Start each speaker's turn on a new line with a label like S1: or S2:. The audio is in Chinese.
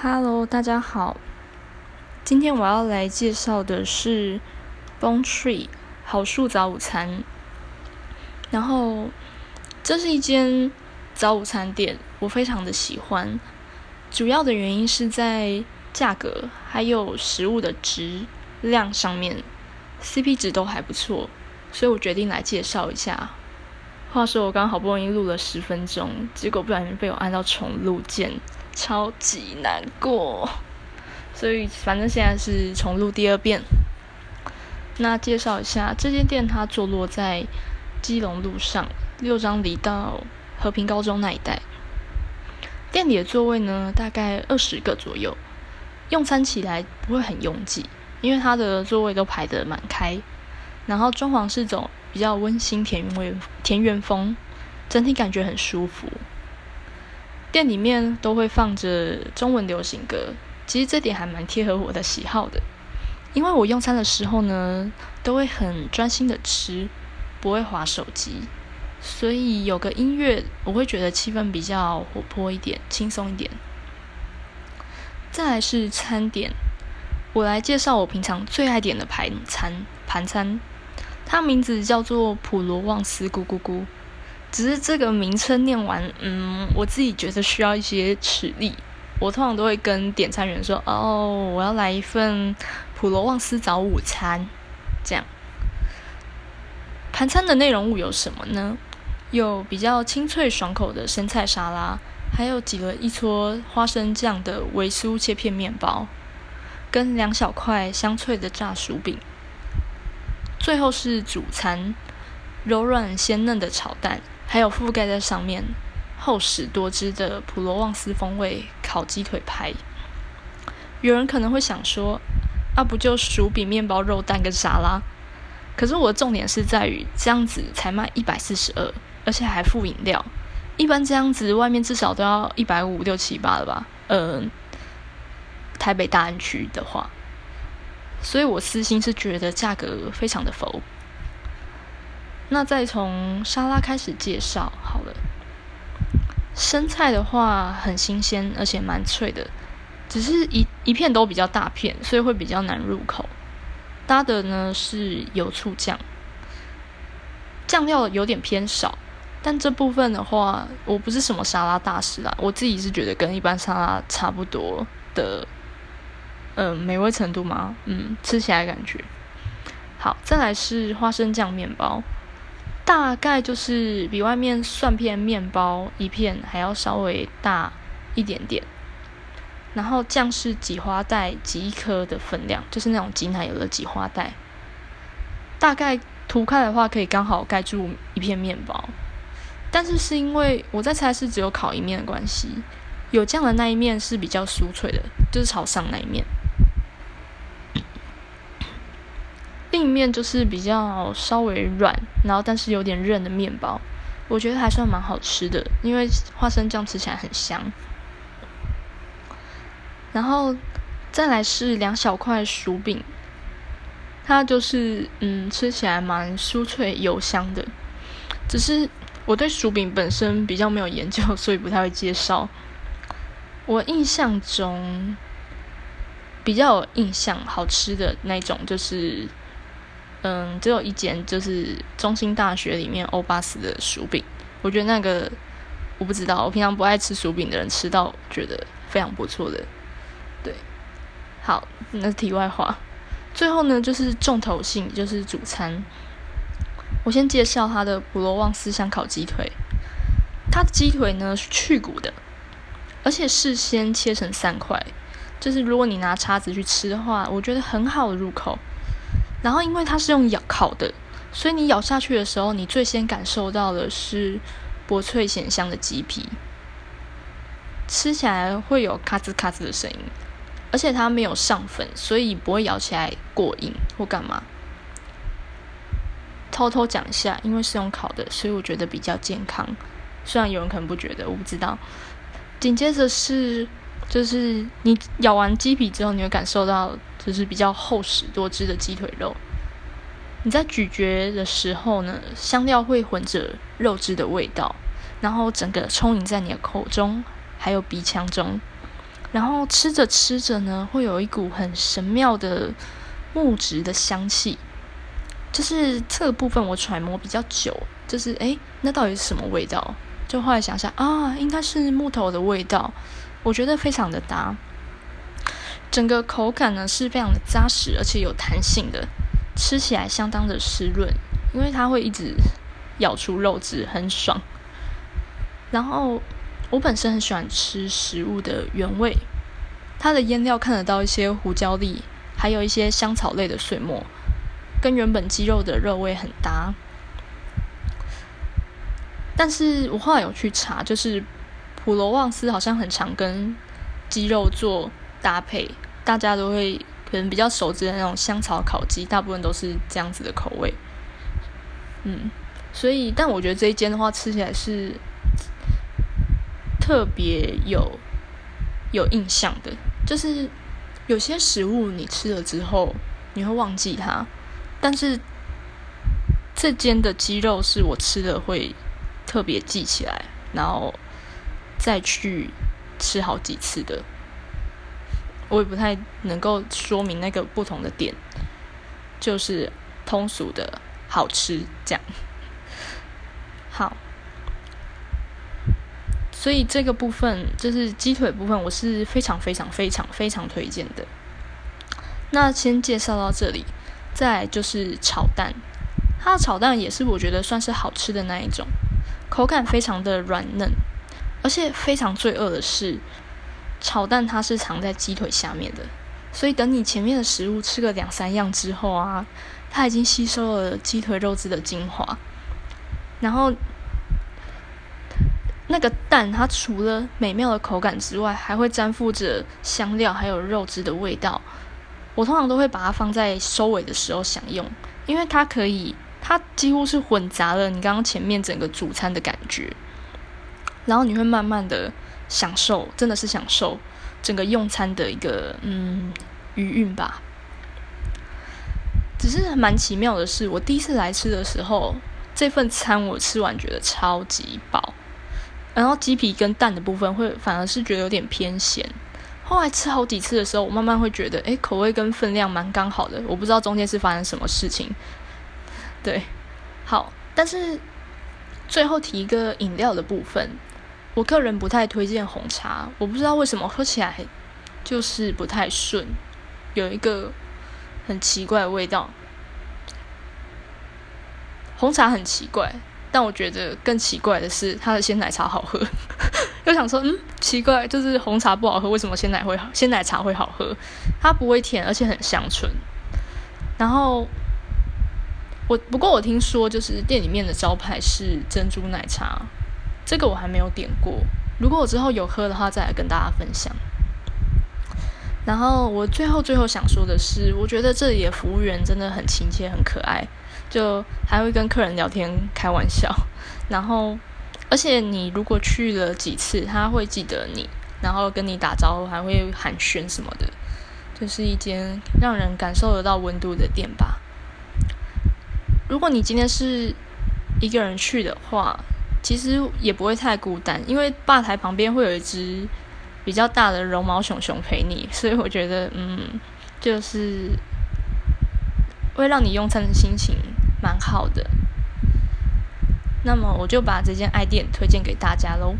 S1: Hello，大家好。今天我要来介绍的是 Bon Tree 好树早午餐。然后，这是一间早午餐店，我非常的喜欢。主要的原因是在价格还有食物的质量上面，CP 值都还不错，所以我决定来介绍一下。话说我刚好不容易录了十分钟，结果不小心被我按到重录键，超级难过。所以反正现在是重录第二遍。那介绍一下这间店，它坐落在基隆路上六张里到和平高中那一带。店里的座位呢，大概二十个左右，用餐起来不会很拥挤，因为它的座位都排得蛮开。然后装潢是种比较温馨田园田园风，整体感觉很舒服。店里面都会放着中文流行歌，其实这点还蛮贴合我的喜好的。因为我用餐的时候呢，都会很专心的吃，不会划手机，所以有个音乐，我会觉得气氛比较活泼一点，轻松一点。再来是餐点，我来介绍我平常最爱点的盘餐盘餐。它名字叫做普罗旺斯咕咕咕，只是这个名称念完，嗯，我自己觉得需要一些齿力。我通常都会跟点餐员说：“哦，我要来一份普罗旺斯早午餐。”这样。盘餐的内容物有什么呢？有比较清脆爽口的生菜沙拉，还有挤了一撮花生酱的维酥切片面包，跟两小块香脆的炸薯饼。最后是主餐，柔软鲜嫩的炒蛋，还有覆盖在上面厚实多汁的普罗旺斯风味烤鸡腿排。有人可能会想说，啊，不就薯饼、面包、肉蛋跟沙拉？可是我的重点是在于，这样子才卖一百四十二，而且还附饮料。一般这样子，外面至少都要一百五六七八了吧？嗯，台北大安区的话。所以我私心是觉得价格非常的浮。那再从沙拉开始介绍好了。生菜的话很新鲜，而且蛮脆的，只是一一片都比较大片，所以会比较难入口。搭的呢是油醋酱，酱料有点偏少，但这部分的话，我不是什么沙拉大师啦，我自己是觉得跟一般沙拉差不多的。嗯，美味程度吗？嗯，吃起来感觉好。再来是花生酱面包，大概就是比外面蒜片面包一片还要稍微大一点点。然后酱是挤花袋挤一颗的分量，就是那种挤奶油的挤花袋。大概涂开的话，可以刚好盖住一片面包。但是是因为我在猜是只有烤一面的关系，有酱的那一面是比较酥脆的，就是朝上那一面。另一面就是比较稍微软，然后但是有点韧的面包，我觉得还算蛮好吃的，因为花生酱吃起来很香。然后再来是两小块薯饼，它就是嗯吃起来蛮酥脆油香的，只是我对薯饼本身比较没有研究，所以不太会介绍。我印象中比较有印象好吃的那种就是。嗯，只有一间，就是中心大学里面欧巴斯的薯饼。我觉得那个我不知道，我平常不爱吃薯饼的人吃到觉得非常不错的。对，好，那题外话。最后呢，就是重头戏，就是主餐。我先介绍它的普罗旺斯香烤鸡腿。它的鸡腿呢是去骨的，而且事先切成三块，就是如果你拿叉子去吃的话，我觉得很好的入口。然后，因为它是用咬烤的，所以你咬下去的时候，你最先感受到的是薄脆咸香的鸡皮，吃起来会有咔吱咔吱的声音，而且它没有上粉，所以不会咬起来过硬或干嘛。偷偷讲一下，因为是用烤的，所以我觉得比较健康。虽然有人可能不觉得，我不知道。紧接着是。就是你咬完鸡皮之后，你会感受到就是比较厚实多汁的鸡腿肉。你在咀嚼的时候呢，香料会混着肉汁的味道，然后整个充盈在你的口中，还有鼻腔中，然后吃着吃着呢，会有一股很神妙的木质的香气。就是这个部分我揣摩比较久，就是诶，那到底是什么味道？就后来想想啊，应该是木头的味道。我觉得非常的搭，整个口感呢是非常的扎实，而且有弹性的，吃起来相当的湿润，因为它会一直咬出肉汁，很爽。然后我本身很喜欢吃食物的原味，它的腌料看得到一些胡椒粒，还有一些香草类的碎末，跟原本鸡肉的肉味很搭。但是我后来有去查，就是普罗旺斯好像很常跟鸡肉做搭配，大家都会可能比较熟知的那种香草烤鸡，大部分都是这样子的口味。嗯，所以但我觉得这一间的话，吃起来是特别有有印象的，就是有些食物你吃了之后你会忘记它，但是这间的鸡肉是我吃了会。特别记起来，然后再去吃好几次的，我也不太能够说明那个不同的点，就是通俗的好吃这样。好，所以这个部分就是鸡腿部分，我是非常非常非常非常推荐的。那先介绍到这里，再就是炒蛋，它的炒蛋也是我觉得算是好吃的那一种。口感非常的软嫩，而且非常罪恶的是，炒蛋它是藏在鸡腿下面的，所以等你前面的食物吃个两三样之后啊，它已经吸收了鸡腿肉质的精华，然后那个蛋它除了美妙的口感之外，还会沾附着香料还有肉汁的味道。我通常都会把它放在收尾的时候享用，因为它可以。它几乎是混杂了你刚刚前面整个主餐的感觉，然后你会慢慢的享受，真的是享受整个用餐的一个嗯余韵吧。只是蛮奇妙的是，我第一次来吃的时候，这份餐我吃完觉得超级饱，然后鸡皮跟蛋的部分会反而是觉得有点偏咸。后来吃好几次的时候，我慢慢会觉得，哎，口味跟分量蛮刚好的。我不知道中间是发生什么事情。对，好，但是最后提一个饮料的部分，我个人不太推荐红茶，我不知道为什么喝起来就是不太顺，有一个很奇怪的味道。红茶很奇怪，但我觉得更奇怪的是它的鲜奶茶好喝。又想说，嗯，奇怪，就是红茶不好喝，为什么鲜奶会好？鲜奶茶会好喝？它不会甜，而且很香醇，然后。我不过我听说，就是店里面的招牌是珍珠奶茶，这个我还没有点过。如果我之后有喝的话，再来跟大家分享。然后我最后最后想说的是，我觉得这里的服务员真的很亲切、很可爱，就还会跟客人聊天、开玩笑。然后，而且你如果去了几次，他会记得你，然后跟你打招呼，还会寒暄什么的。这是一间让人感受得到温度的店吧。如果你今天是一个人去的话，其实也不会太孤单，因为吧台旁边会有一只比较大的绒毛熊熊陪你，所以我觉得，嗯，就是会让你用餐的心情蛮好的。那么我就把这间爱店推荐给大家喽。